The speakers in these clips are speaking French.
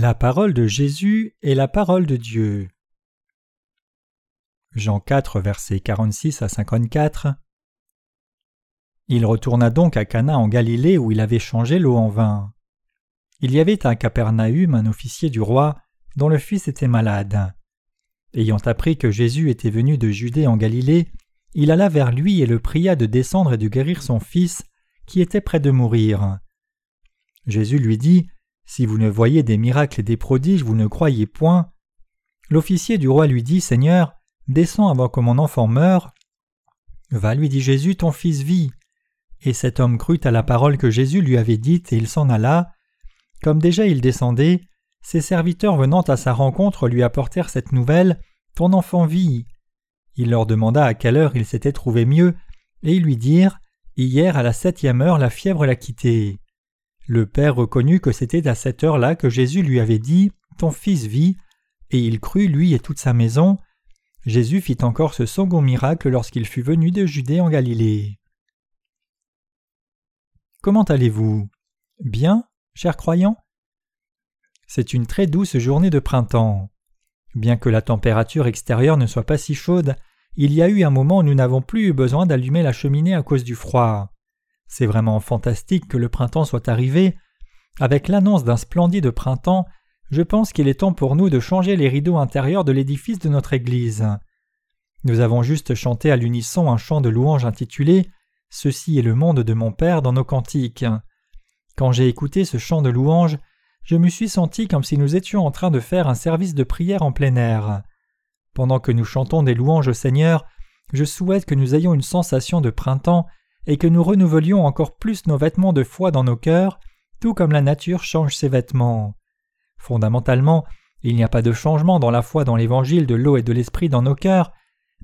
La parole de Jésus est la parole de Dieu. Jean 4, versets 46 à 54. Il retourna donc à Cana en Galilée où il avait changé l'eau en vin. Il y avait à Capernaum un officier du roi dont le fils était malade. Ayant appris que Jésus était venu de Judée en Galilée, il alla vers lui et le pria de descendre et de guérir son fils, qui était près de mourir. Jésus lui dit si vous ne voyez des miracles et des prodiges, vous ne croyez point. L'officier du roi lui dit Seigneur, descends avant que mon enfant meure. Va, lui dit Jésus, ton fils vit. Et cet homme crut à la parole que Jésus lui avait dite, et il s'en alla. Comme déjà il descendait, ses serviteurs venant à sa rencontre lui apportèrent cette nouvelle Ton enfant vit. Il leur demanda à quelle heure il s'était trouvé mieux, et ils lui dirent Hier à la septième heure la fièvre l'a quitté. Le père reconnut que c'était à cette heure-là que Jésus lui avait dit Ton fils vit, et il crut, lui et toute sa maison. Jésus fit encore ce second miracle lorsqu'il fut venu de Judée en Galilée. Comment allez-vous? Bien, chers croyants? C'est une très douce journée de printemps. Bien que la température extérieure ne soit pas si chaude, il y a eu un moment où nous n'avons plus eu besoin d'allumer la cheminée à cause du froid. C'est vraiment fantastique que le printemps soit arrivé. Avec l'annonce d'un splendide printemps, je pense qu'il est temps pour nous de changer les rideaux intérieurs de l'édifice de notre Église. Nous avons juste chanté à l'unisson un chant de louange intitulé Ceci est le monde de mon Père dans nos cantiques. Quand j'ai écouté ce chant de louange, je me suis senti comme si nous étions en train de faire un service de prière en plein air. Pendant que nous chantons des louanges au Seigneur, je souhaite que nous ayons une sensation de printemps et que nous renouvelions encore plus nos vêtements de foi dans nos cœurs, tout comme la nature change ses vêtements. Fondamentalement, il n'y a pas de changement dans la foi dans l'évangile de l'eau et de l'esprit dans nos cœurs,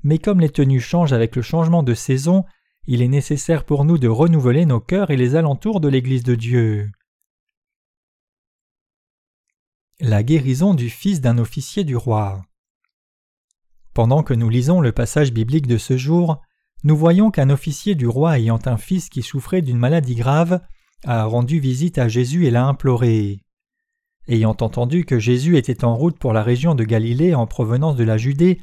mais comme les tenues changent avec le changement de saison, il est nécessaire pour nous de renouveler nos cœurs et les alentours de l'Église de Dieu. La guérison du fils d'un officier du roi. Pendant que nous lisons le passage biblique de ce jour, nous voyons qu'un officier du roi ayant un fils qui souffrait d'une maladie grave a rendu visite à Jésus et l'a imploré. Ayant entendu que Jésus était en route pour la région de Galilée en provenance de la Judée,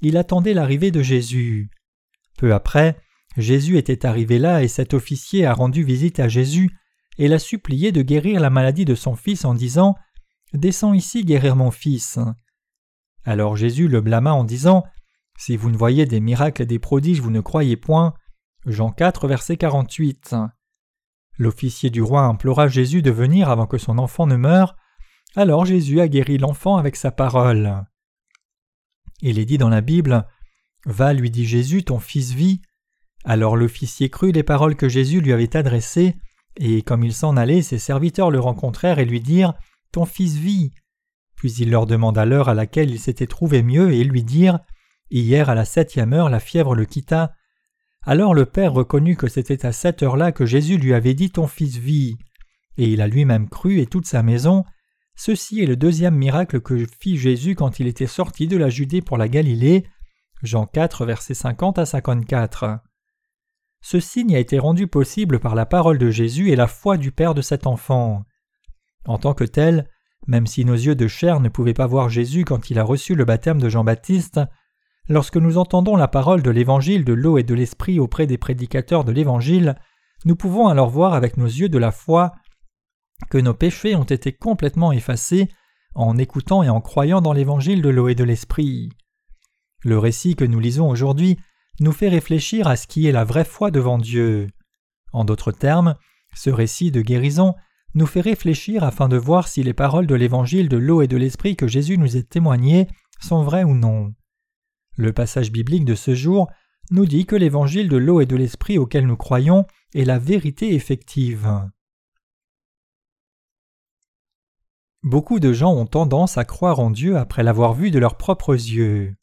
il attendait l'arrivée de Jésus. Peu après, Jésus était arrivé là et cet officier a rendu visite à Jésus et l'a supplié de guérir la maladie de son fils en disant Descends ici guérir mon fils. Alors Jésus le blâma en disant si vous ne voyez des miracles et des prodiges, vous ne croyez point. Jean 4, verset 48. L'officier du roi implora Jésus de venir avant que son enfant ne meure. Alors Jésus a guéri l'enfant avec sa parole. Il est dit dans la Bible Va, lui dit Jésus, ton fils vit. Alors l'officier crut les paroles que Jésus lui avait adressées, et comme il s'en allait, ses serviteurs le rencontrèrent et lui dirent Ton fils vit. Puis il leur demanda l'heure à laquelle il s'était trouvé mieux, et lui dirent Hier à la septième heure la fièvre le quitta. Alors le père reconnut que c'était à cette heure-là que Jésus lui avait dit Ton fils vit. Et il a lui-même cru et toute sa maison. Ceci est le deuxième miracle que fit Jésus quand il était sorti de la Judée pour la Galilée. Jean 4, versets 50 à 54. Ce signe a été rendu possible par la parole de Jésus et la foi du Père de cet enfant. En tant que tel, même si nos yeux de chair ne pouvaient pas voir Jésus quand il a reçu le baptême de Jean-Baptiste, Lorsque nous entendons la parole de l'Évangile de l'eau et de l'Esprit auprès des prédicateurs de l'Évangile, nous pouvons alors voir avec nos yeux de la foi que nos péchés ont été complètement effacés en écoutant et en croyant dans l'Évangile de l'eau et de l'Esprit. Le récit que nous lisons aujourd'hui nous fait réfléchir à ce qui est la vraie foi devant Dieu. En d'autres termes, ce récit de guérison nous fait réfléchir afin de voir si les paroles de l'Évangile de l'eau et de l'Esprit que Jésus nous a témoignées sont vraies ou non. Le passage biblique de ce jour nous dit que l'évangile de l'eau et de l'esprit auquel nous croyons est la vérité effective. Beaucoup de gens ont tendance à croire en Dieu après l'avoir vu de leurs propres yeux.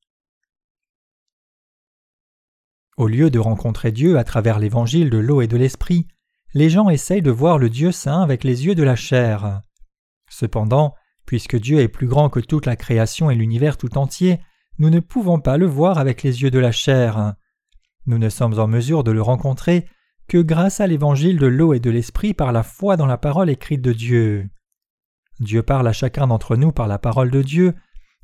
Au lieu de rencontrer Dieu à travers l'évangile de l'eau et de l'esprit, les gens essayent de voir le Dieu saint avec les yeux de la chair. Cependant, puisque Dieu est plus grand que toute la création et l'univers tout entier, nous ne pouvons pas le voir avec les yeux de la chair. Nous ne sommes en mesure de le rencontrer que grâce à l'évangile de l'eau et de l'esprit par la foi dans la parole écrite de Dieu. Dieu parle à chacun d'entre nous par la parole de Dieu,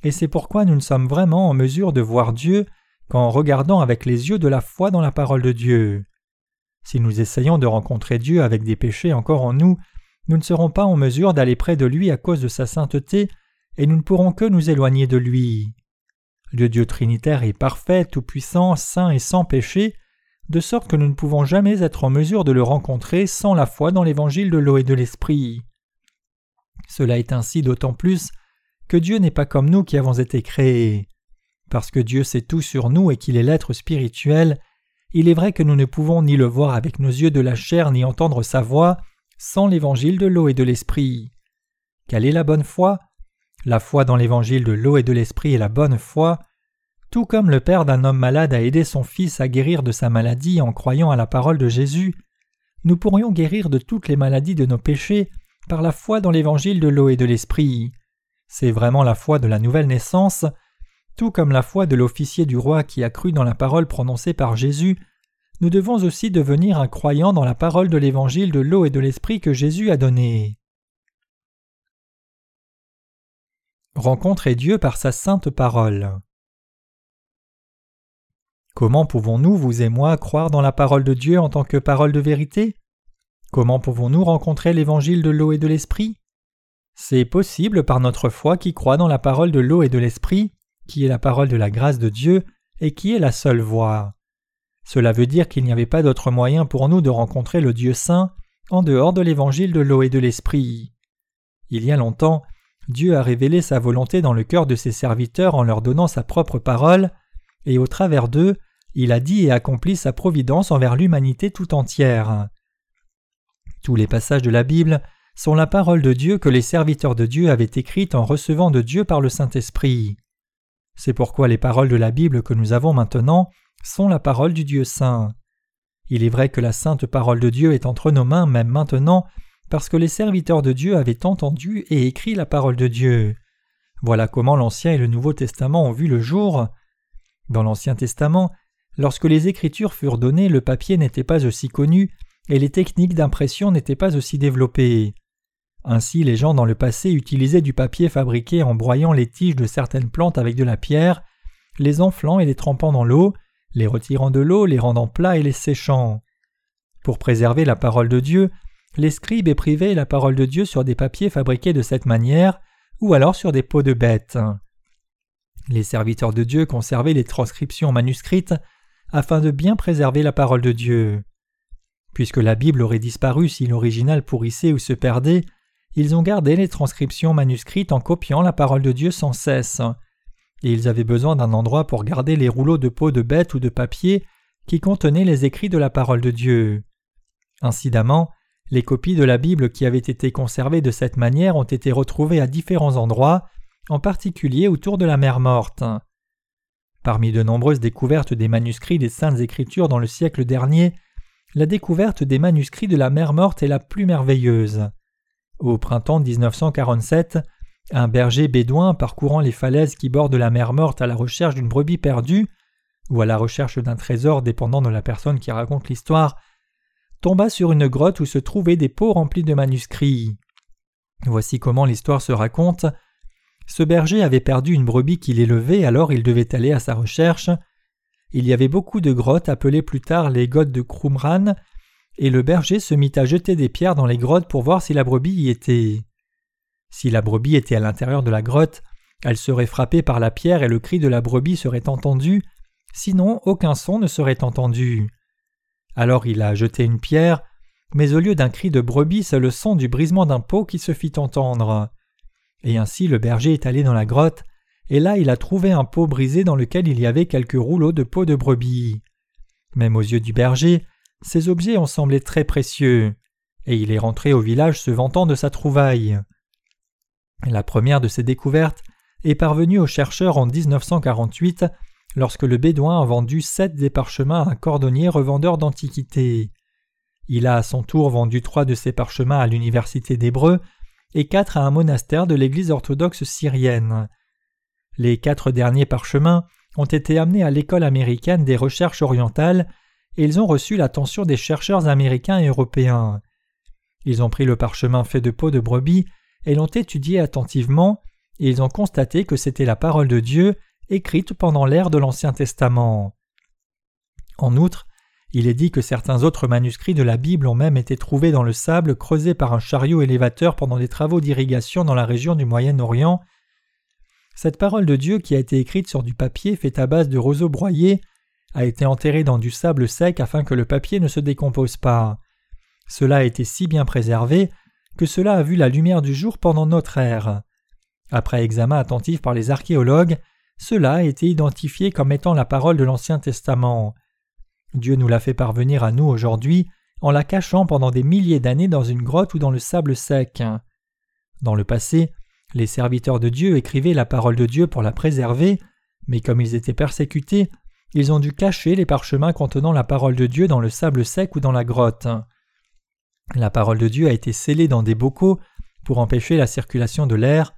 et c'est pourquoi nous ne sommes vraiment en mesure de voir Dieu qu'en regardant avec les yeux de la foi dans la parole de Dieu. Si nous essayons de rencontrer Dieu avec des péchés encore en nous, nous ne serons pas en mesure d'aller près de lui à cause de sa sainteté, et nous ne pourrons que nous éloigner de lui. Le Dieu Trinitaire est parfait, tout-puissant, saint et sans péché, de sorte que nous ne pouvons jamais être en mesure de le rencontrer sans la foi dans l'évangile de l'eau et de l'esprit. Cela est ainsi d'autant plus que Dieu n'est pas comme nous qui avons été créés. Parce que Dieu sait tout sur nous et qu'il est l'être spirituel, il est vrai que nous ne pouvons ni le voir avec nos yeux de la chair ni entendre sa voix sans l'évangile de l'eau et de l'esprit. Quelle est la bonne foi? La foi dans l'évangile de l'eau et de l'esprit est la bonne foi, tout comme le père d'un homme malade a aidé son fils à guérir de sa maladie en croyant à la parole de Jésus, nous pourrions guérir de toutes les maladies de nos péchés par la foi dans l'évangile de l'eau et de l'esprit. C'est vraiment la foi de la nouvelle naissance, tout comme la foi de l'officier du roi qui a cru dans la parole prononcée par Jésus, nous devons aussi devenir un croyant dans la parole de l'évangile de l'eau et de l'esprit que Jésus a donné. Rencontrer Dieu par sa sainte parole. Comment pouvons-nous, vous et moi, croire dans la parole de Dieu en tant que parole de vérité? Comment pouvons-nous rencontrer l'évangile de l'eau et de l'esprit? C'est possible par notre foi qui croit dans la parole de l'eau et de l'esprit, qui est la parole de la grâce de Dieu et qui est la seule voie. Cela veut dire qu'il n'y avait pas d'autre moyen pour nous de rencontrer le Dieu saint en dehors de l'évangile de l'eau et de l'esprit. Il y a longtemps, Dieu a révélé sa volonté dans le cœur de ses serviteurs en leur donnant sa propre parole, et au travers d'eux, il a dit et accompli sa providence envers l'humanité tout entière. Tous les passages de la Bible sont la parole de Dieu que les serviteurs de Dieu avaient écrite en recevant de Dieu par le Saint-Esprit. C'est pourquoi les paroles de la Bible que nous avons maintenant sont la parole du Dieu saint. Il est vrai que la sainte parole de Dieu est entre nos mains même maintenant parce que les serviteurs de Dieu avaient entendu et écrit la parole de Dieu. Voilà comment l'Ancien et le Nouveau Testament ont vu le jour. Dans l'Ancien Testament, Lorsque les écritures furent données, le papier n'était pas aussi connu et les techniques d'impression n'étaient pas aussi développées. Ainsi, les gens dans le passé utilisaient du papier fabriqué en broyant les tiges de certaines plantes avec de la pierre, les enflant et les trempant dans l'eau, les retirant de l'eau, les rendant plats et les séchant. Pour préserver la parole de Dieu, les scribes éprivaient la parole de Dieu sur des papiers fabriqués de cette manière, ou alors sur des peaux de bêtes. Les serviteurs de Dieu conservaient les transcriptions manuscrites afin de bien préserver la parole de Dieu. Puisque la Bible aurait disparu si l'original pourrissait ou se perdait, ils ont gardé les transcriptions manuscrites en copiant la parole de Dieu sans cesse. Et ils avaient besoin d'un endroit pour garder les rouleaux de peau de bête ou de papier qui contenaient les écrits de la parole de Dieu. Incidemment, les copies de la Bible qui avaient été conservées de cette manière ont été retrouvées à différents endroits, en particulier autour de la mer morte. Parmi de nombreuses découvertes des manuscrits des Saintes Écritures dans le siècle dernier, la découverte des manuscrits de la mer morte est la plus merveilleuse. Au printemps 1947, un berger bédouin parcourant les falaises qui bordent la mer morte à la recherche d'une brebis perdue, ou à la recherche d'un trésor dépendant de la personne qui raconte l'histoire, tomba sur une grotte où se trouvaient des pots remplis de manuscrits. Voici comment l'histoire se raconte. Ce berger avait perdu une brebis qu'il élevait, alors il devait aller à sa recherche. Il y avait beaucoup de grottes appelées plus tard les grottes de Krumran, et le berger se mit à jeter des pierres dans les grottes pour voir si la brebis y était. Si la brebis était à l'intérieur de la grotte, elle serait frappée par la pierre et le cri de la brebis serait entendu, sinon aucun son ne serait entendu. Alors il a jeté une pierre, mais au lieu d'un cri de brebis, c'est le son du brisement d'un pot qui se fit entendre. Et ainsi le berger est allé dans la grotte, et là il a trouvé un pot brisé dans lequel il y avait quelques rouleaux de peau de brebis. Même aux yeux du berger, ces objets ont semblé très précieux, et il est rentré au village se vantant de sa trouvaille. La première de ces découvertes est parvenue aux chercheurs en 1948 lorsque le Bédouin a vendu sept des parchemins à un cordonnier revendeur d'antiquités. Il a à son tour vendu trois de ces parchemins à l'université d'Hébreu et quatre à un monastère de l'Église orthodoxe syrienne. Les quatre derniers parchemins ont été amenés à l'école américaine des recherches orientales et ils ont reçu l'attention des chercheurs américains et européens. Ils ont pris le parchemin fait de peau de brebis et l'ont étudié attentivement, et ils ont constaté que c'était la parole de Dieu écrite pendant l'ère de l'Ancien Testament. En outre, il est dit que certains autres manuscrits de la Bible ont même été trouvés dans le sable creusé par un chariot élévateur pendant des travaux d'irrigation dans la région du Moyen-Orient. Cette parole de Dieu qui a été écrite sur du papier fait à base de roseaux broyés a été enterrée dans du sable sec afin que le papier ne se décompose pas. Cela a été si bien préservé que cela a vu la lumière du jour pendant notre ère. Après examen attentif par les archéologues, cela a été identifié comme étant la parole de l'Ancien Testament. Dieu nous l'a fait parvenir à nous aujourd'hui en la cachant pendant des milliers d'années dans une grotte ou dans le sable sec. Dans le passé, les serviteurs de Dieu écrivaient la parole de Dieu pour la préserver, mais comme ils étaient persécutés, ils ont dû cacher les parchemins contenant la parole de Dieu dans le sable sec ou dans la grotte. La parole de Dieu a été scellée dans des bocaux pour empêcher la circulation de l'air.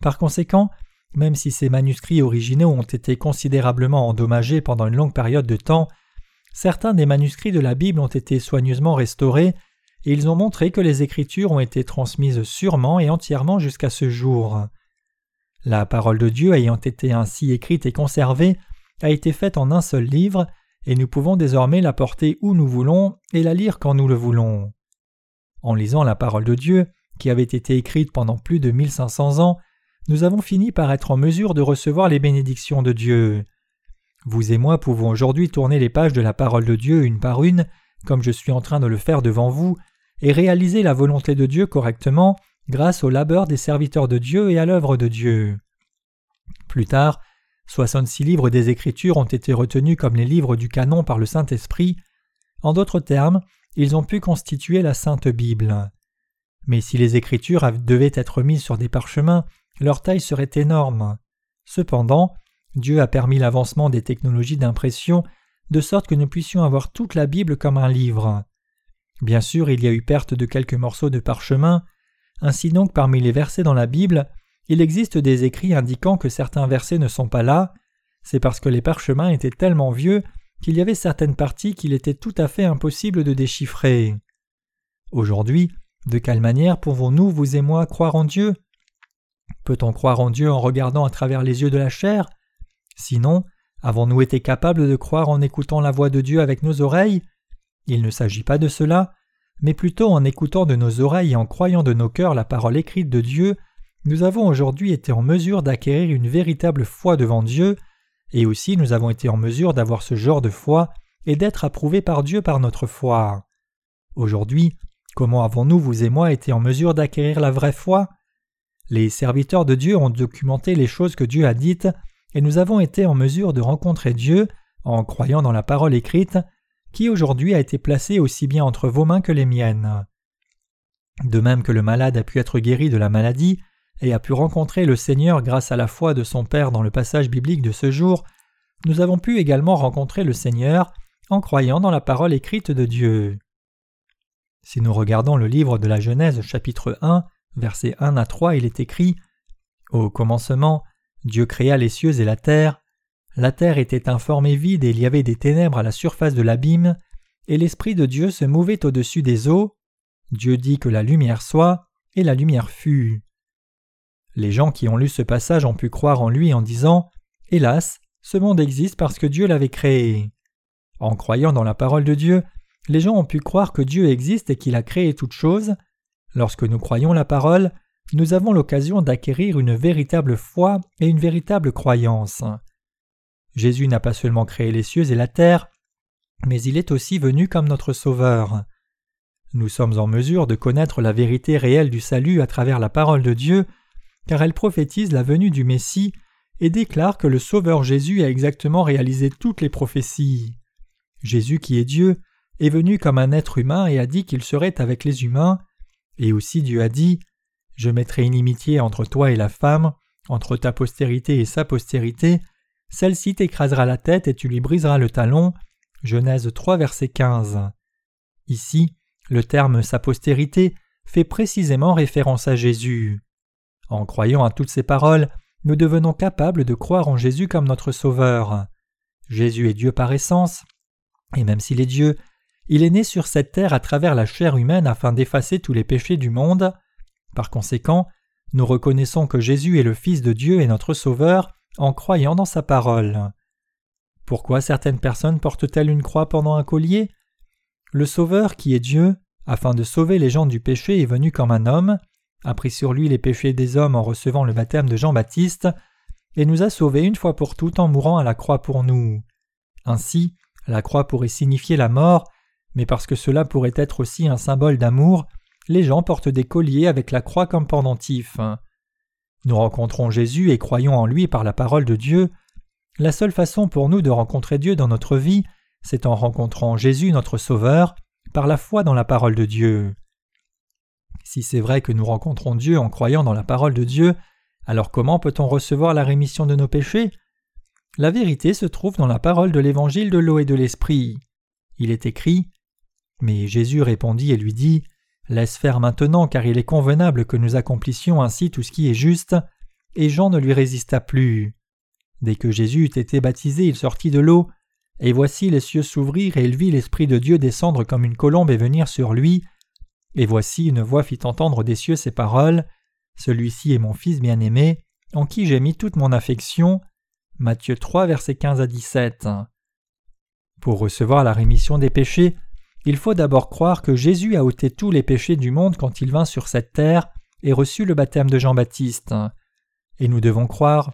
Par conséquent, même si ces manuscrits originaux ont été considérablement endommagés pendant une longue période de temps, certains des manuscrits de la Bible ont été soigneusement restaurés et ils ont montré que les Écritures ont été transmises sûrement et entièrement jusqu'à ce jour. La parole de Dieu ayant été ainsi écrite et conservée a été faite en un seul livre, et nous pouvons désormais la porter où nous voulons et la lire quand nous le voulons. En lisant la parole de Dieu, qui avait été écrite pendant plus de 1500 ans, nous avons fini par être en mesure de recevoir les bénédictions de Dieu. Vous et moi pouvons aujourd'hui tourner les pages de la parole de Dieu une par une, comme je suis en train de le faire devant vous, et réaliser la volonté de Dieu correctement grâce au labeur des serviteurs de Dieu et à l'œuvre de Dieu. Plus tard, 66 livres des Écritures ont été retenus comme les livres du canon par le Saint-Esprit. En d'autres termes, ils ont pu constituer la Sainte Bible. Mais si les Écritures devaient être mises sur des parchemins, leur taille serait énorme. Cependant, Dieu a permis l'avancement des technologies d'impression de sorte que nous puissions avoir toute la Bible comme un livre. Bien sûr, il y a eu perte de quelques morceaux de parchemin, ainsi donc parmi les versets dans la Bible, il existe des écrits indiquant que certains versets ne sont pas là, c'est parce que les parchemins étaient tellement vieux qu'il y avait certaines parties qu'il était tout à fait impossible de déchiffrer. Aujourd'hui, de quelle manière pouvons-nous, vous et moi, croire en Dieu? Peut-on croire en Dieu en regardant à travers les yeux de la chair? Sinon, avons-nous été capables de croire en écoutant la voix de Dieu avec nos oreilles? Il ne s'agit pas de cela, mais plutôt en écoutant de nos oreilles et en croyant de nos cœurs la parole écrite de Dieu, nous avons aujourd'hui été en mesure d'acquérir une véritable foi devant Dieu, et aussi nous avons été en mesure d'avoir ce genre de foi et d'être approuvés par Dieu par notre foi. Aujourd'hui, comment avons-nous, vous et moi, été en mesure d'acquérir la vraie foi? Les serviteurs de Dieu ont documenté les choses que Dieu a dites et nous avons été en mesure de rencontrer Dieu en croyant dans la parole écrite, qui aujourd'hui a été placée aussi bien entre vos mains que les miennes. De même que le malade a pu être guéri de la maladie et a pu rencontrer le Seigneur grâce à la foi de son Père dans le passage biblique de ce jour, nous avons pu également rencontrer le Seigneur en croyant dans la parole écrite de Dieu. Si nous regardons le livre de la Genèse chapitre 1, versets 1 à 3, il est écrit Au commencement, Dieu créa les cieux et la terre. La terre était informe et vide et il y avait des ténèbres à la surface de l'abîme, et l'Esprit de Dieu se mouvait au-dessus des eaux. Dieu dit que la lumière soit, et la lumière fut. Les gens qui ont lu ce passage ont pu croire en lui en disant Hélas, ce monde existe parce que Dieu l'avait créé. En croyant dans la parole de Dieu, les gens ont pu croire que Dieu existe et qu'il a créé toutes choses. Lorsque nous croyons la parole, nous avons l'occasion d'acquérir une véritable foi et une véritable croyance. Jésus n'a pas seulement créé les cieux et la terre, mais il est aussi venu comme notre Sauveur. Nous sommes en mesure de connaître la vérité réelle du salut à travers la parole de Dieu, car elle prophétise la venue du Messie et déclare que le Sauveur Jésus a exactement réalisé toutes les prophéties. Jésus qui est Dieu est venu comme un être humain et a dit qu'il serait avec les humains, et aussi Dieu a dit je mettrai inimitié entre toi et la femme, entre ta postérité et sa postérité, celle-ci t'écrasera la tête et tu lui briseras le talon. Genèse 3, verset 15. Ici, le terme sa postérité fait précisément référence à Jésus. En croyant à toutes ces paroles, nous devenons capables de croire en Jésus comme notre Sauveur. Jésus est Dieu par essence, et même s'il est Dieu, il est né sur cette terre à travers la chair humaine afin d'effacer tous les péchés du monde. Par conséquent, nous reconnaissons que Jésus est le Fils de Dieu et notre Sauveur en croyant dans sa parole. Pourquoi certaines personnes portent-elles une croix pendant un collier? Le Sauveur, qui est Dieu, afin de sauver les gens du péché, est venu comme un homme, a pris sur lui les péchés des hommes en recevant le baptême de Jean-Baptiste, et nous a sauvés une fois pour toutes en mourant à la croix pour nous. Ainsi, la croix pourrait signifier la mort, mais parce que cela pourrait être aussi un symbole d'amour, les gens portent des colliers avec la croix comme pendentif. Nous rencontrons Jésus et croyons en lui par la parole de Dieu. La seule façon pour nous de rencontrer Dieu dans notre vie, c'est en rencontrant Jésus notre Sauveur, par la foi dans la parole de Dieu. Si c'est vrai que nous rencontrons Dieu en croyant dans la parole de Dieu, alors comment peut-on recevoir la rémission de nos péchés? La vérité se trouve dans la parole de l'évangile de l'eau et de l'esprit. Il est écrit Mais Jésus répondit et lui dit Laisse faire maintenant, car il est convenable que nous accomplissions ainsi tout ce qui est juste. Et Jean ne lui résista plus. Dès que Jésus eut été baptisé, il sortit de l'eau, et voici les cieux s'ouvrir, et il vit l'Esprit de Dieu descendre comme une colombe et venir sur lui. Et voici une voix fit entendre des cieux ces paroles. Celui-ci est mon Fils bien-aimé, en qui j'ai mis toute mon affection. Matthieu 3, versets 15 à 17. Pour recevoir la rémission des péchés, il faut d'abord croire que Jésus a ôté tous les péchés du monde quand il vint sur cette terre et reçut le baptême de Jean-Baptiste. Et nous devons croire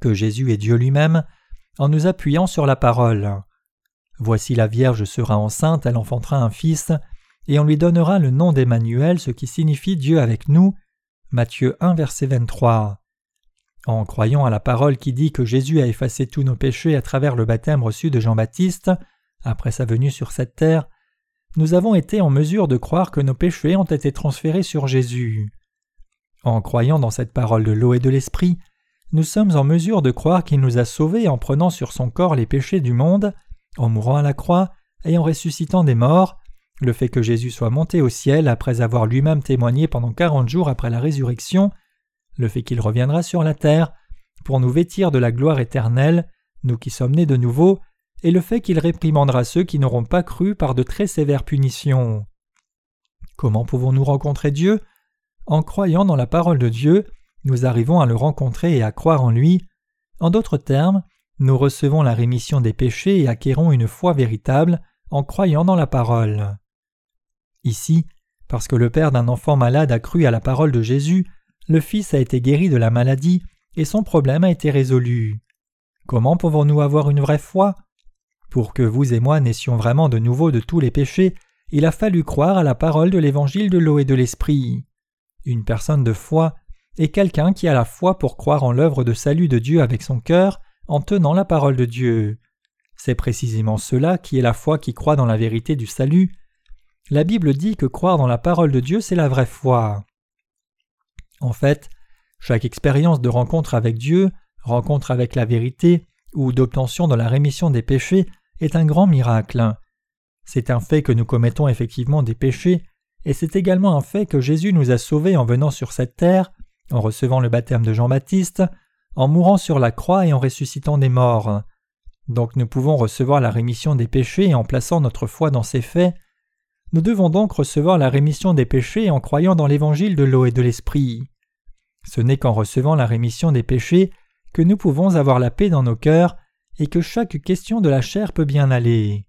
que Jésus est Dieu lui-même en nous appuyant sur la parole. Voici la Vierge sera enceinte, elle enfantera un fils, et on lui donnera le nom d'Emmanuel, ce qui signifie Dieu avec nous. Matthieu 1, verset 23. En croyant à la parole qui dit que Jésus a effacé tous nos péchés à travers le baptême reçu de Jean-Baptiste, après sa venue sur cette terre, nous avons été en mesure de croire que nos péchés ont été transférés sur Jésus. En croyant dans cette parole de l'eau et de l'esprit, nous sommes en mesure de croire qu'il nous a sauvés en prenant sur son corps les péchés du monde, en mourant à la croix et en ressuscitant des morts, le fait que Jésus soit monté au ciel après avoir lui-même témoigné pendant quarante jours après la résurrection, le fait qu'il reviendra sur la terre pour nous vêtir de la gloire éternelle, nous qui sommes nés de nouveau, et le fait qu'il réprimandera ceux qui n'auront pas cru par de très sévères punitions. Comment pouvons-nous rencontrer Dieu? En croyant dans la parole de Dieu, nous arrivons à le rencontrer et à croire en lui. En d'autres termes, nous recevons la rémission des péchés et acquérons une foi véritable en croyant dans la parole. Ici, parce que le père d'un enfant malade a cru à la parole de Jésus, le fils a été guéri de la maladie et son problème a été résolu. Comment pouvons-nous avoir une vraie foi? Pour que vous et moi naissions vraiment de nouveau de tous les péchés, il a fallu croire à la parole de l'évangile de l'eau et de l'esprit. Une personne de foi est quelqu'un qui a la foi pour croire en l'œuvre de salut de Dieu avec son cœur en tenant la parole de Dieu. C'est précisément cela qui est la foi qui croit dans la vérité du salut. La Bible dit que croire dans la parole de Dieu, c'est la vraie foi. En fait, chaque expérience de rencontre avec Dieu, rencontre avec la vérité, ou d'obtention de la rémission des péchés est un grand miracle. C'est un fait que nous commettons effectivement des péchés, et c'est également un fait que Jésus nous a sauvés en venant sur cette terre, en recevant le baptême de Jean-Baptiste, en mourant sur la croix et en ressuscitant des morts. Donc nous pouvons recevoir la rémission des péchés en plaçant notre foi dans ces faits. Nous devons donc recevoir la rémission des péchés en croyant dans l'évangile de l'eau et de l'esprit. Ce n'est qu'en recevant la rémission des péchés que nous pouvons avoir la paix dans nos cœurs et que chaque question de la chair peut bien aller.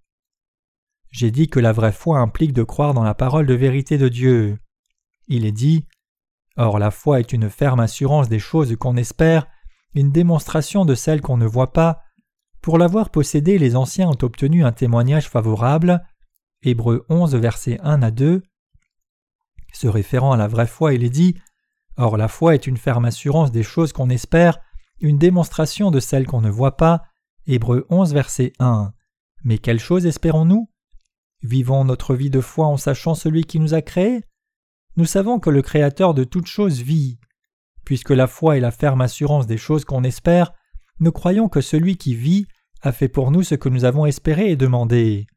J'ai dit que la vraie foi implique de croire dans la parole de vérité de Dieu. Il est dit Or la foi est une ferme assurance des choses qu'on espère, une démonstration de celles qu'on ne voit pas. Pour l'avoir possédée, les anciens ont obtenu un témoignage favorable. Hébreux 11, versets 1 à 2. Se référant à la vraie foi, il est dit Or la foi est une ferme assurance des choses qu'on espère, une démonstration de celles qu'on ne voit pas. Hébreux 11, verset 1. Mais quelle chose espérons-nous? Vivons notre vie de foi en sachant celui qui nous a créés? Nous savons que le Créateur de toutes choses vit. Puisque la foi est la ferme assurance des choses qu'on espère, nous croyons que celui qui vit a fait pour nous ce que nous avons espéré et demandé.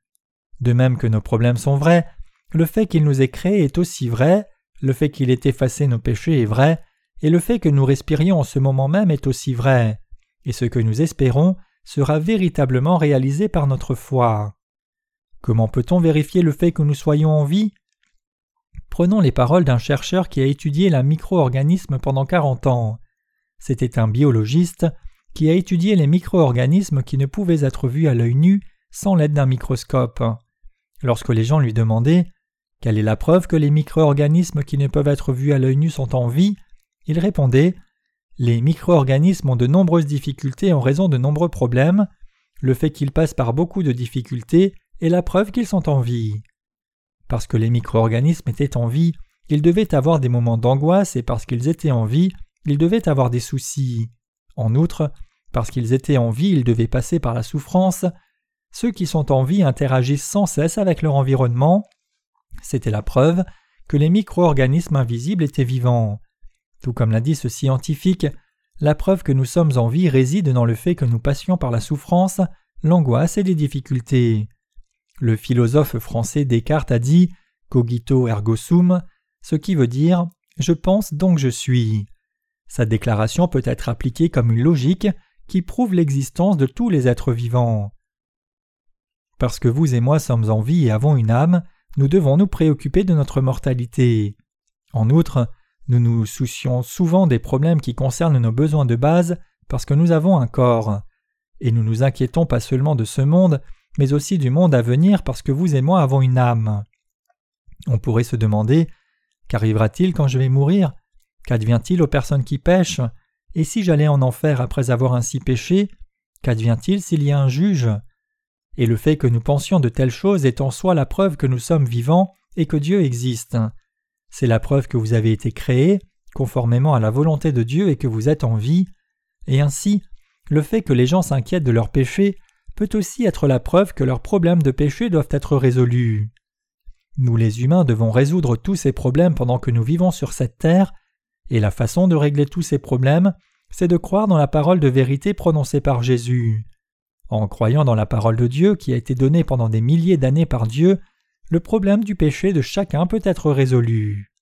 De même que nos problèmes sont vrais, le fait qu'il nous ait créés est aussi vrai, le fait qu'il ait effacé nos péchés est vrai, et le fait que nous respirions en ce moment même est aussi vrai, et ce que nous espérons sera véritablement réalisé par notre foi. Comment peut-on vérifier le fait que nous soyons en vie? Prenons les paroles d'un chercheur qui a étudié la micro-organisme pendant 40 ans. C'était un biologiste qui a étudié les micro-organismes qui ne pouvaient être vus à l'œil nu sans l'aide d'un microscope. Lorsque les gens lui demandaient quelle est la preuve que les micro-organismes qui ne peuvent être vus à l'œil nu sont en vie, il répondait Les micro-organismes ont de nombreuses difficultés en raison de nombreux problèmes. Le fait qu'ils passent par beaucoup de difficultés est la preuve qu'ils sont en vie. Parce que les micro-organismes étaient en vie, ils devaient avoir des moments d'angoisse et parce qu'ils étaient en vie, ils devaient avoir des soucis. En outre, parce qu'ils étaient en vie, ils devaient passer par la souffrance. Ceux qui sont en vie interagissent sans cesse avec leur environnement. C'était la preuve que les micro-organismes invisibles étaient vivants. Tout comme l'a ce scientifique, la preuve que nous sommes en vie réside dans le fait que nous passions par la souffrance, l'angoisse et les difficultés. Le philosophe français Descartes a dit cogito ergo sum, ce qui veut dire je pense donc je suis. Sa déclaration peut être appliquée comme une logique qui prouve l'existence de tous les êtres vivants. Parce que vous et moi sommes en vie et avons une âme, nous devons nous préoccuper de notre mortalité. En outre, nous nous soucions souvent des problèmes qui concernent nos besoins de base parce que nous avons un corps. Et nous nous inquiétons pas seulement de ce monde, mais aussi du monde à venir parce que vous et moi avons une âme. On pourrait se demander Qu'arrivera-t-il quand je vais mourir? Qu'advient-il aux personnes qui pêchent? Et si j'allais en enfer après avoir ainsi péché Qu'advient-il s'il y a un juge? Et le fait que nous pensions de telles choses est en soi la preuve que nous sommes vivants et que Dieu existe. C'est la preuve que vous avez été créés, conformément à la volonté de Dieu et que vous êtes en vie, et ainsi, le fait que les gens s'inquiètent de leurs péchés peut aussi être la preuve que leurs problèmes de péché doivent être résolus. Nous les humains devons résoudre tous ces problèmes pendant que nous vivons sur cette terre, et la façon de régler tous ces problèmes, c'est de croire dans la parole de vérité prononcée par Jésus. En croyant dans la parole de Dieu qui a été donnée pendant des milliers d'années par Dieu, le problème du péché de chacun peut être résolu.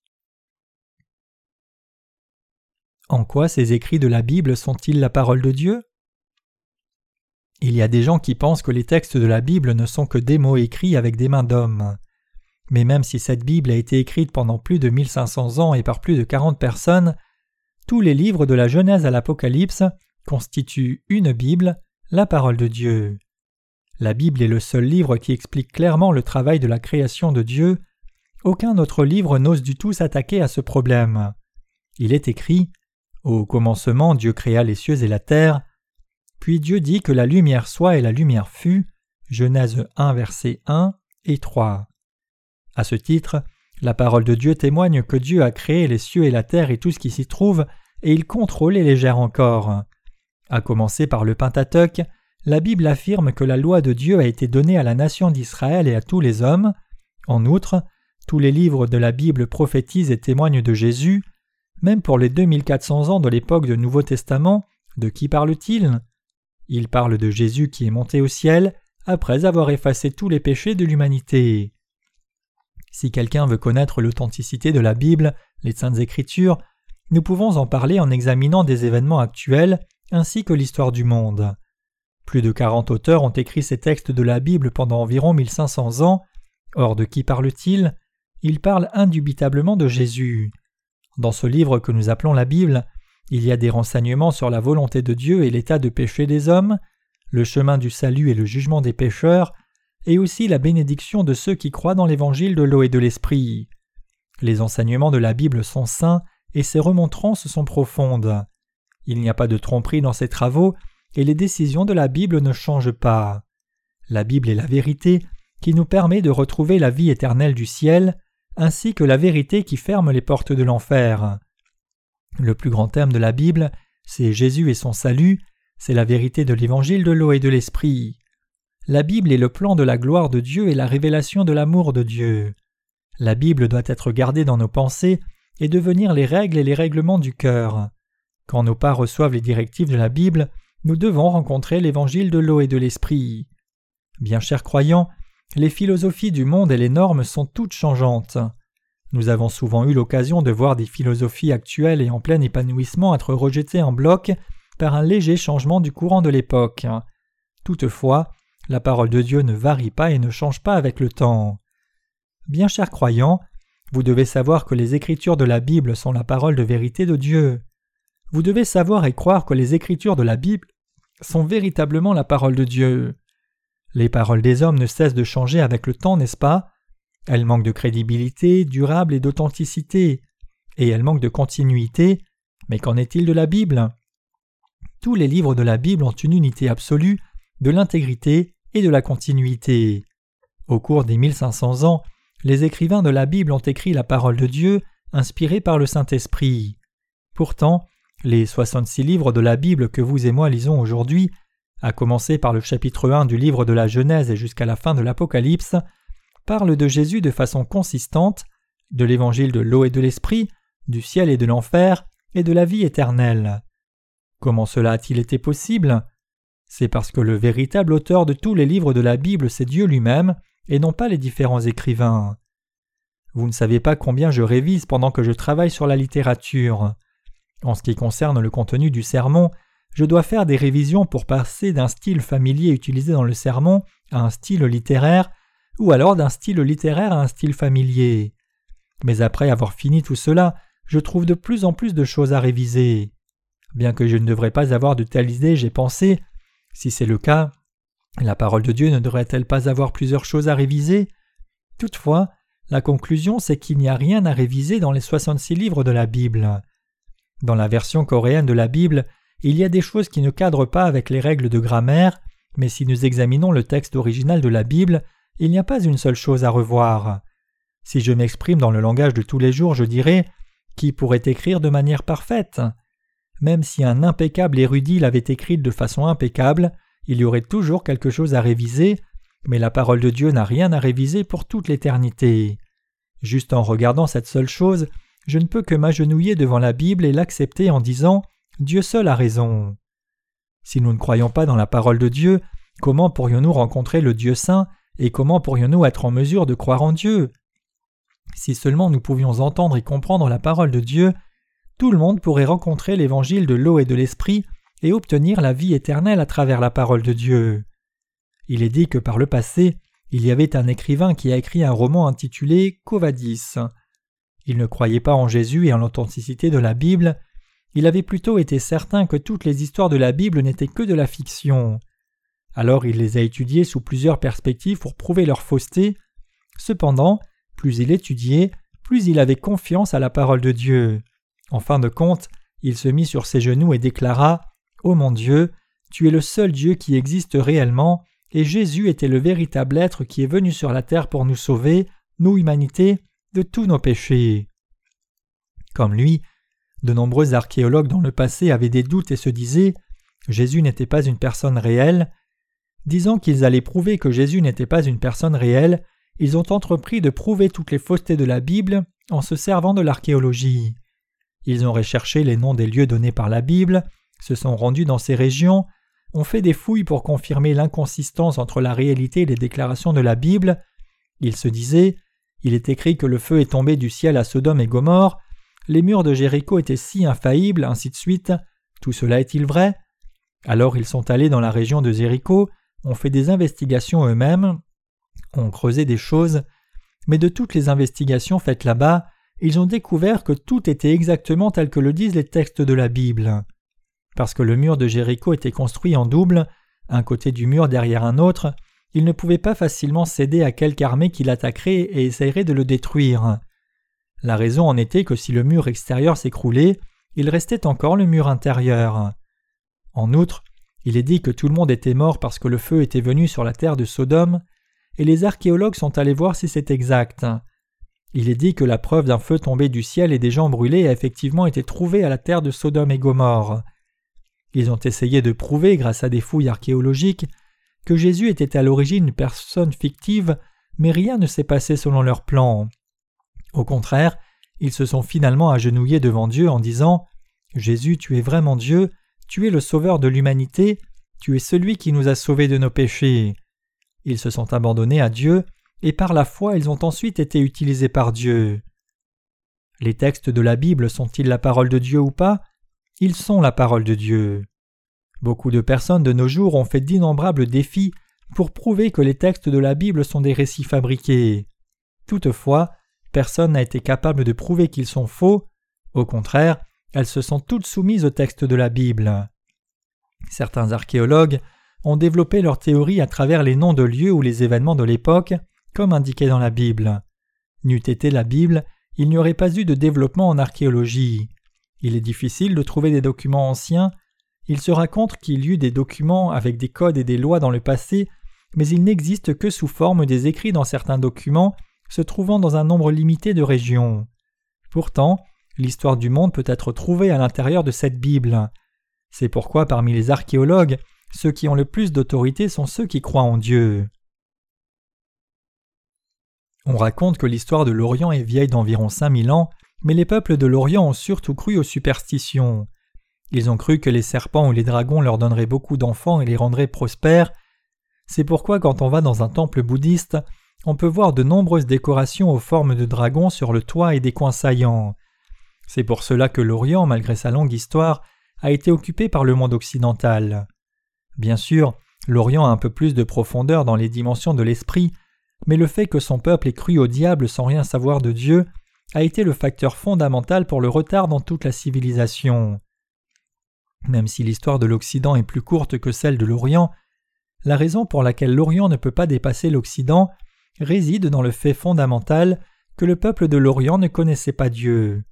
En quoi ces écrits de la Bible sont-ils la parole de Dieu? Il y a des gens qui pensent que les textes de la Bible ne sont que des mots écrits avec des mains d'hommes. Mais même si cette Bible a été écrite pendant plus de 1500 ans et par plus de 40 personnes, tous les livres de la Genèse à l'Apocalypse constituent une Bible, la parole de Dieu. La Bible est le seul livre qui explique clairement le travail de la création de Dieu. Aucun autre livre n'ose du tout s'attaquer à ce problème. Il est écrit Au commencement Dieu créa les cieux et la terre, puis Dieu dit que la lumière soit et la lumière fut. Genèse 1, versets 1 et 3. À ce titre, la parole de Dieu témoigne que Dieu a créé les cieux et la terre et tout ce qui s'y trouve, et il contrôle et les gère encore. À commencer par le Pentateuque, la Bible affirme que la loi de Dieu a été donnée à la nation d'Israël et à tous les hommes. En outre, tous les livres de la Bible prophétisent et témoignent de Jésus. Même pour les 2400 ans de l'époque du Nouveau Testament, de qui parle-t-il? Il parle de Jésus qui est monté au ciel après avoir effacé tous les péchés de l'humanité. Si quelqu'un veut connaître l'authenticité de la Bible, les saintes écritures, nous pouvons en parler en examinant des événements actuels ainsi que l'histoire du monde. Plus de quarante auteurs ont écrit ces textes de la Bible pendant environ 1500 ans. Or, de qui parle-t-il? Il parle indubitablement de Jésus. Dans ce livre que nous appelons la Bible, il y a des renseignements sur la volonté de Dieu et l'état de péché des hommes, le chemin du salut et le jugement des pécheurs, et aussi la bénédiction de ceux qui croient dans l'évangile de l'eau et de l'esprit. Les enseignements de la Bible sont saints et ses remontrances sont profondes. Il n'y a pas de tromperie dans ces travaux et les décisions de la Bible ne changent pas. La Bible est la vérité qui nous permet de retrouver la vie éternelle du ciel, ainsi que la vérité qui ferme les portes de l'enfer. Le plus grand thème de la Bible, c'est Jésus et son salut, c'est la vérité de l'évangile de l'eau et de l'esprit. La Bible est le plan de la gloire de Dieu et la révélation de l'amour de Dieu. La Bible doit être gardée dans nos pensées et devenir les règles et les règlements du cœur. Quand nos pas reçoivent les directives de la Bible, nous devons rencontrer l'évangile de l'eau et de l'esprit. Bien chers croyants, les philosophies du monde et les normes sont toutes changeantes. Nous avons souvent eu l'occasion de voir des philosophies actuelles et en plein épanouissement être rejetées en bloc par un léger changement du courant de l'époque. Toutefois, la parole de Dieu ne varie pas et ne change pas avec le temps. Bien chers croyants, vous devez savoir que les Écritures de la Bible sont la parole de vérité de Dieu. Vous devez savoir et croire que les Écritures de la Bible sont véritablement la parole de Dieu. Les paroles des hommes ne cessent de changer avec le temps, n'est-ce pas? Elles manquent de crédibilité, durable et d'authenticité, et elles manquent de continuité, mais qu'en est-il de la Bible? Tous les livres de la Bible ont une unité absolue, de l'intégrité et de la continuité. Au cours des 1500 ans, les écrivains de la Bible ont écrit la parole de Dieu, inspirée par le Saint-Esprit. Pourtant, les 66 livres de la Bible que vous et moi lisons aujourd'hui, à commencer par le chapitre 1 du livre de la Genèse et jusqu'à la fin de l'Apocalypse, parlent de Jésus de façon consistante, de l'évangile de l'eau et de l'esprit, du ciel et de l'enfer, et de la vie éternelle. Comment cela a-t-il été possible? C'est parce que le véritable auteur de tous les livres de la Bible, c'est Dieu lui-même, et non pas les différents écrivains. Vous ne savez pas combien je révise pendant que je travaille sur la littérature. En ce qui concerne le contenu du sermon, je dois faire des révisions pour passer d'un style familier utilisé dans le sermon à un style littéraire, ou alors d'un style littéraire à un style familier. Mais après avoir fini tout cela, je trouve de plus en plus de choses à réviser. Bien que je ne devrais pas avoir de telles idées, j'ai pensé, si c'est le cas, la parole de Dieu ne devrait-elle pas avoir plusieurs choses à réviser? Toutefois, la conclusion c'est qu'il n'y a rien à réviser dans les 66 livres de la Bible. Dans la version coréenne de la Bible, il y a des choses qui ne cadrent pas avec les règles de grammaire, mais si nous examinons le texte original de la Bible, il n'y a pas une seule chose à revoir. Si je m'exprime dans le langage de tous les jours, je dirais Qui pourrait écrire de manière parfaite? Même si un impeccable érudit l'avait écrite de façon impeccable, il y aurait toujours quelque chose à réviser, mais la parole de Dieu n'a rien à réviser pour toute l'éternité. Juste en regardant cette seule chose, je ne peux que m'agenouiller devant la Bible et l'accepter en disant Dieu seul a raison. Si nous ne croyons pas dans la parole de Dieu, comment pourrions-nous rencontrer le Dieu saint et comment pourrions-nous être en mesure de croire en Dieu? Si seulement nous pouvions entendre et comprendre la parole de Dieu, tout le monde pourrait rencontrer l'évangile de l'eau et de l'esprit et obtenir la vie éternelle à travers la parole de Dieu. Il est dit que par le passé, il y avait un écrivain qui a écrit un roman intitulé Covadis. Il ne croyait pas en Jésus et en l'authenticité de la Bible, il avait plutôt été certain que toutes les histoires de la Bible n'étaient que de la fiction. Alors il les a étudiées sous plusieurs perspectives pour prouver leur fausseté. Cependant, plus il étudiait, plus il avait confiance à la parole de Dieu. En fin de compte, il se mit sur ses genoux et déclara Ô mon Dieu, tu es le seul Dieu qui existe réellement, et Jésus était le véritable être qui est venu sur la terre pour nous sauver, nous humanité, tous nos péchés. Comme lui, de nombreux archéologues dans le passé avaient des doutes et se disaient Jésus n'était pas une personne réelle. Disant qu'ils allaient prouver que Jésus n'était pas une personne réelle, ils ont entrepris de prouver toutes les faussetés de la Bible en se servant de l'archéologie. Ils ont recherché les noms des lieux donnés par la Bible, se sont rendus dans ces régions, ont fait des fouilles pour confirmer l'inconsistance entre la réalité et les déclarations de la Bible. Ils se disaient Il est écrit que le feu est tombé du ciel à Sodome et Gomorre, les murs de Jéricho étaient si infaillibles, ainsi de suite. Tout cela est-il vrai? Alors ils sont allés dans la région de Jéricho, ont fait des investigations eux-mêmes, ont creusé des choses, mais de toutes les investigations faites là-bas, ils ont découvert que tout était exactement tel que le disent les textes de la Bible. Parce que le mur de Jéricho était construit en double, un côté du mur derrière un autre, il ne pouvait pas facilement céder à quelque armée qui l'attaquerait et essayerait de le détruire. La raison en était que si le mur extérieur s'écroulait, il restait encore le mur intérieur. En outre, il est dit que tout le monde était mort parce que le feu était venu sur la terre de Sodome, et les archéologues sont allés voir si c'est exact. Il est dit que la preuve d'un feu tombé du ciel et des gens brûlés a effectivement été trouvée à la terre de Sodome et Gomorre. Ils ont essayé de prouver, grâce à des fouilles archéologiques, que Jésus était à l'origine une personne fictive, mais rien ne s'est passé selon leur plan. Au contraire, ils se sont finalement agenouillés devant Dieu en disant Jésus, tu es vraiment Dieu, tu es le Sauveur de l'humanité, tu es celui qui nous a sauvés de nos péchés. Ils se sont abandonnés à Dieu, et par la foi ils ont ensuite été utilisés par Dieu. Les textes de la Bible sont-ils la parole de Dieu ou pas? Ils sont la parole de Dieu. Beaucoup de personnes de nos jours ont fait d'innombrables défis pour prouver que les textes de la Bible sont des récits fabriqués. Toutefois, personne n'a été capable de prouver qu'ils sont faux, au contraire, elles se sont toutes soumises au texte de la Bible. Certains archéologues ont développé leur théorie à travers les noms de lieux ou les événements de l'époque, comme indiqué dans la Bible. N'eût été la Bible, il n'y aurait pas eu de développement en archéologie. Il est difficile de trouver des documents anciens. Il se raconte qu'il y eut des documents avec des codes et des lois dans le passé, mais ils n'existent que sous forme des écrits dans certains documents se trouvant dans un nombre limité de régions. Pourtant, l'histoire du monde peut être trouvée à l'intérieur de cette Bible. C'est pourquoi parmi les archéologues, ceux qui ont le plus d'autorité sont ceux qui croient en Dieu. On raconte que l'histoire de l'Orient est vieille d'environ 5000 ans, mais les peuples de l'Orient ont surtout cru aux superstitions. Ils ont cru que les serpents ou les dragons leur donneraient beaucoup d'enfants et les rendraient prospères. C'est pourquoi quand on va dans un temple bouddhiste, on peut voir de nombreuses décorations aux formes de dragons sur le toit et des coins saillants. C'est pour cela que l'Orient, malgré sa longue histoire, a été occupé par le monde occidental. Bien sûr, l'Orient a un peu plus de profondeur dans les dimensions de l'esprit, mais le fait que son peuple ait cru au diable sans rien savoir de Dieu a été le facteur fondamental pour le retard dans toute la civilisation. Même si l'histoire de l'Occident est plus courte que celle de l'Orient, la raison pour laquelle l'Orient ne peut pas dépasser l'Occident réside dans le fait fondamental que le peuple de l'Orient ne connaissait pas Dieu.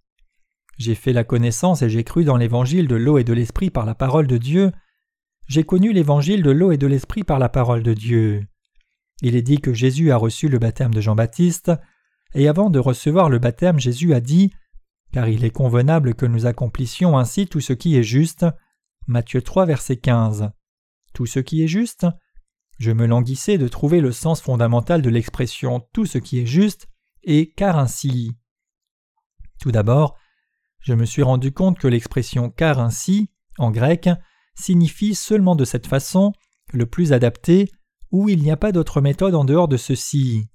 J'ai fait la connaissance et j'ai cru dans l'évangile de l'eau et de l'esprit par la parole de Dieu. J'ai connu l'évangile de l'eau et de l'esprit par la parole de Dieu. Il est dit que Jésus a reçu le baptême de Jean-Baptiste, et avant de recevoir le baptême, Jésus a dit Car il est convenable que nous accomplissions ainsi tout ce qui est juste. Matthieu 3, verset 15. Tout ce qui est juste? Je me languissais de trouver le sens fondamental de l'expression tout ce qui est juste et car ainsi. Tout d'abord, je me suis rendu compte que l'expression car ainsi, en grec, signifie seulement de cette façon, le plus adapté, où il n'y a pas d'autre méthode en dehors de ceci.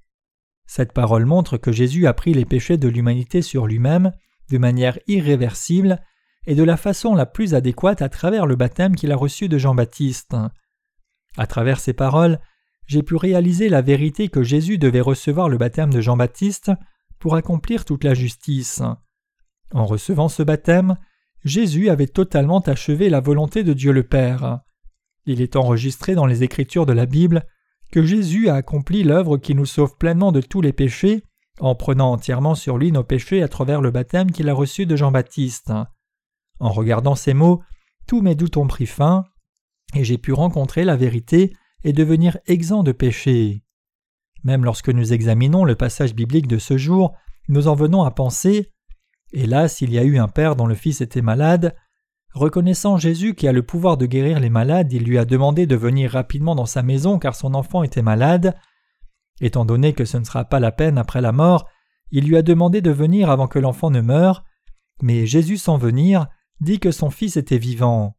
Cette parole montre que Jésus a pris les péchés de l'humanité sur lui-même de manière irréversible et de la façon la plus adéquate à travers le baptême qu'il a reçu de Jean-Baptiste. À travers ces paroles, j'ai pu réaliser la vérité que Jésus devait recevoir le baptême de Jean-Baptiste pour accomplir toute la justice. En recevant ce baptême, Jésus avait totalement achevé la volonté de Dieu le Père. Il est enregistré dans les Écritures de la Bible que Jésus a accompli l'œuvre qui nous sauve pleinement de tous les péchés en prenant entièrement sur lui nos péchés à travers le baptême qu'il a reçu de Jean-Baptiste. En regardant ces mots, tous mes doutes ont pris fin, et j'ai pu rencontrer la vérité et devenir exempt de péché. Même lorsque nous examinons le passage biblique de ce jour, nous en venons à penser Hélas, il y a eu un père dont le fils était malade, Reconnaissant Jésus qui a le pouvoir de guérir les malades, il lui a demandé de venir rapidement dans sa maison car son enfant était malade. Étant donné que ce ne sera pas la peine après la mort, il lui a demandé de venir avant que l'enfant ne meure, mais Jésus sans venir dit que son fils était vivant.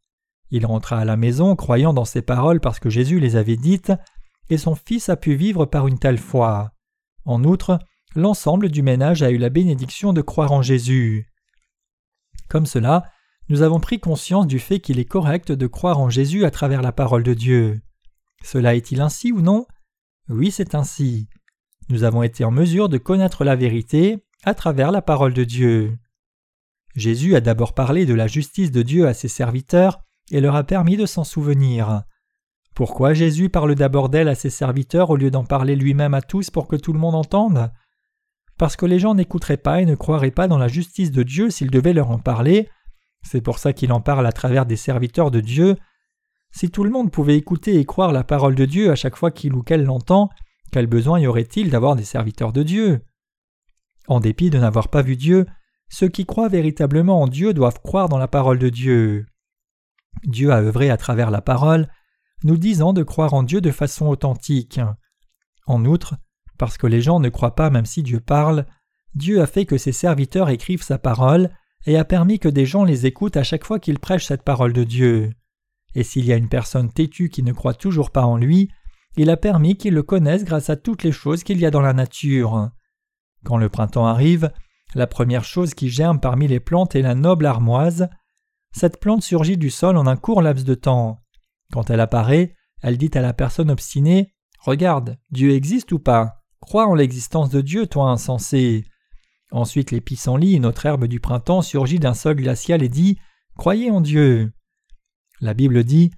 Il rentra à la maison croyant dans ces paroles parce que Jésus les avait dites, et son fils a pu vivre par une telle foi. En outre, l'ensemble du ménage a eu la bénédiction de croire en Jésus. Comme cela, nous avons pris conscience du fait qu'il est correct de croire en Jésus à travers la parole de Dieu. Cela est-il ainsi ou non? Oui, c'est ainsi. Nous avons été en mesure de connaître la vérité à travers la parole de Dieu. Jésus a d'abord parlé de la justice de Dieu à ses serviteurs et leur a permis de s'en souvenir. Pourquoi Jésus parle d'abord d'elle à ses serviteurs au lieu d'en parler lui-même à tous pour que tout le monde entende? Parce que les gens n'écouteraient pas et ne croiraient pas dans la justice de Dieu s'il devait leur en parler, c'est pour ça qu'il en parle à travers des serviteurs de Dieu. Si tout le monde pouvait écouter et croire la parole de Dieu à chaque fois qu'il ou qu'elle l'entend, quel besoin y aurait-il d'avoir des serviteurs de Dieu? En dépit de n'avoir pas vu Dieu, ceux qui croient véritablement en Dieu doivent croire dans la parole de Dieu. Dieu a œuvré à travers la parole, nous disant de croire en Dieu de façon authentique. En outre, parce que les gens ne croient pas même si Dieu parle, Dieu a fait que ses serviteurs écrivent sa parole, et a permis que des gens les écoutent à chaque fois qu'ils prêchent cette parole de Dieu. Et s'il y a une personne têtue qui ne croit toujours pas en lui, il a permis qu'ils le connaissent grâce à toutes les choses qu'il y a dans la nature. Quand le printemps arrive, la première chose qui germe parmi les plantes est la noble armoise. Cette plante surgit du sol en un court laps de temps. Quand elle apparaît, elle dit à la personne obstinée Regarde, Dieu existe ou pas? Crois en l'existence de Dieu, toi insensé. Ensuite les pissenlits, une autre herbe du printemps, surgit d'un sol glacial et dit Croyez en Dieu. La Bible dit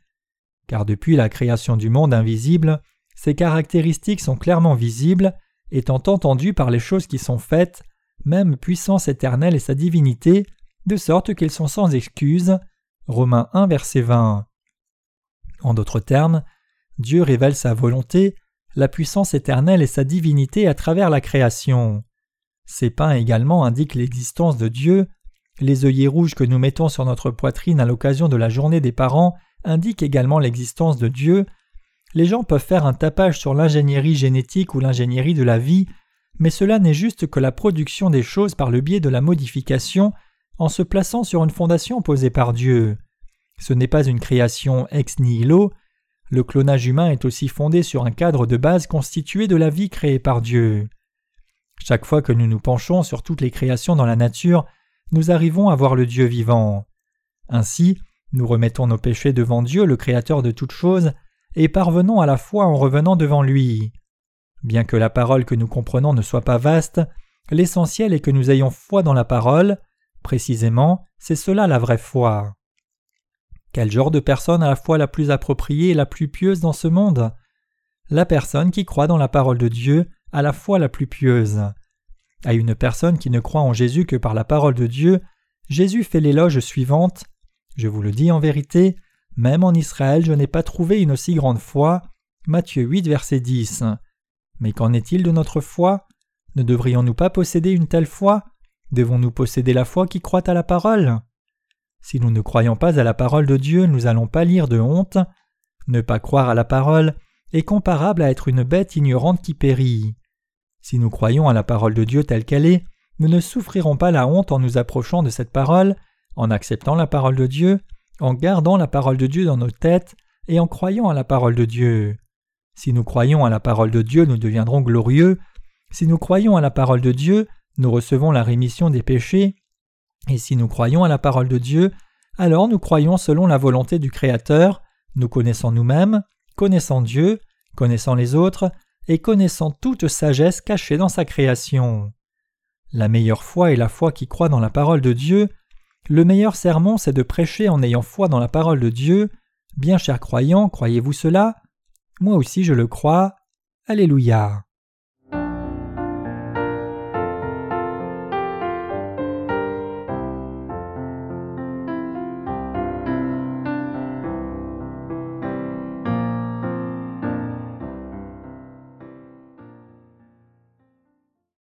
Car depuis la création du monde invisible, ces caractéristiques sont clairement visibles, étant entendues par les choses qui sont faites, même puissance éternelle et sa divinité, de sorte qu'ils sont sans excuse. Romains 1, verset 20. En d'autres termes, Dieu révèle sa volonté, la puissance éternelle et sa divinité à travers la création. Ces pains également indiquent l'existence de Dieu. Les œillets rouges que nous mettons sur notre poitrine à l'occasion de la journée des parents indiquent également l'existence de Dieu. Les gens peuvent faire un tapage sur l'ingénierie génétique ou l'ingénierie de la vie, mais cela n'est juste que la production des choses par le biais de la modification en se plaçant sur une fondation posée par Dieu. Ce n'est pas une création ex nihilo, le clonage humain est aussi fondé sur un cadre de base constitué de la vie créée par Dieu. Chaque fois que nous nous penchons sur toutes les créations dans la nature, nous arrivons à voir le Dieu vivant. Ainsi, nous remettons nos péchés devant Dieu, le Créateur de toutes choses, et parvenons à la foi en revenant devant lui. Bien que la parole que nous comprenons ne soit pas vaste, l'essentiel est que nous ayons foi dans la parole. Précisément, c'est cela la vraie foi. Quel genre de personne a la foi la plus appropriée et la plus pieuse dans ce monde? La personne qui croit dans la parole de Dieu a la foi la plus pieuse. À une personne qui ne croit en Jésus que par la parole de Dieu, Jésus fait l'éloge suivante Je vous le dis en vérité, même en Israël je n'ai pas trouvé une aussi grande foi. Matthieu 8, verset 10. Mais qu'en est-il de notre foi? Ne devrions-nous pas posséder une telle foi? Devons-nous posséder la foi qui croit à la parole? Si nous ne croyons pas à la parole de Dieu, nous allons pâlir de honte. Ne pas croire à la parole est comparable à être une bête ignorante qui périt. Si nous croyons à la parole de Dieu telle qu'elle est, nous ne souffrirons pas la honte en nous approchant de cette parole, en acceptant la parole de Dieu, en gardant la parole de Dieu dans nos têtes et en croyant à la parole de Dieu. Si nous croyons à la parole de Dieu, nous deviendrons glorieux. Si nous croyons à la parole de Dieu, nous recevons la rémission des péchés et si nous croyons à la parole de Dieu, alors nous croyons selon la volonté du Créateur, nous connaissons nous-mêmes, connaissant Dieu, connaissant les autres, et connaissant toute sagesse cachée dans sa création. La meilleure foi est la foi qui croit dans la parole de Dieu. Le meilleur sermon, c'est de prêcher en ayant foi dans la parole de Dieu. Bien chers croyants, croyez-vous cela? Moi aussi je le crois. Alléluia.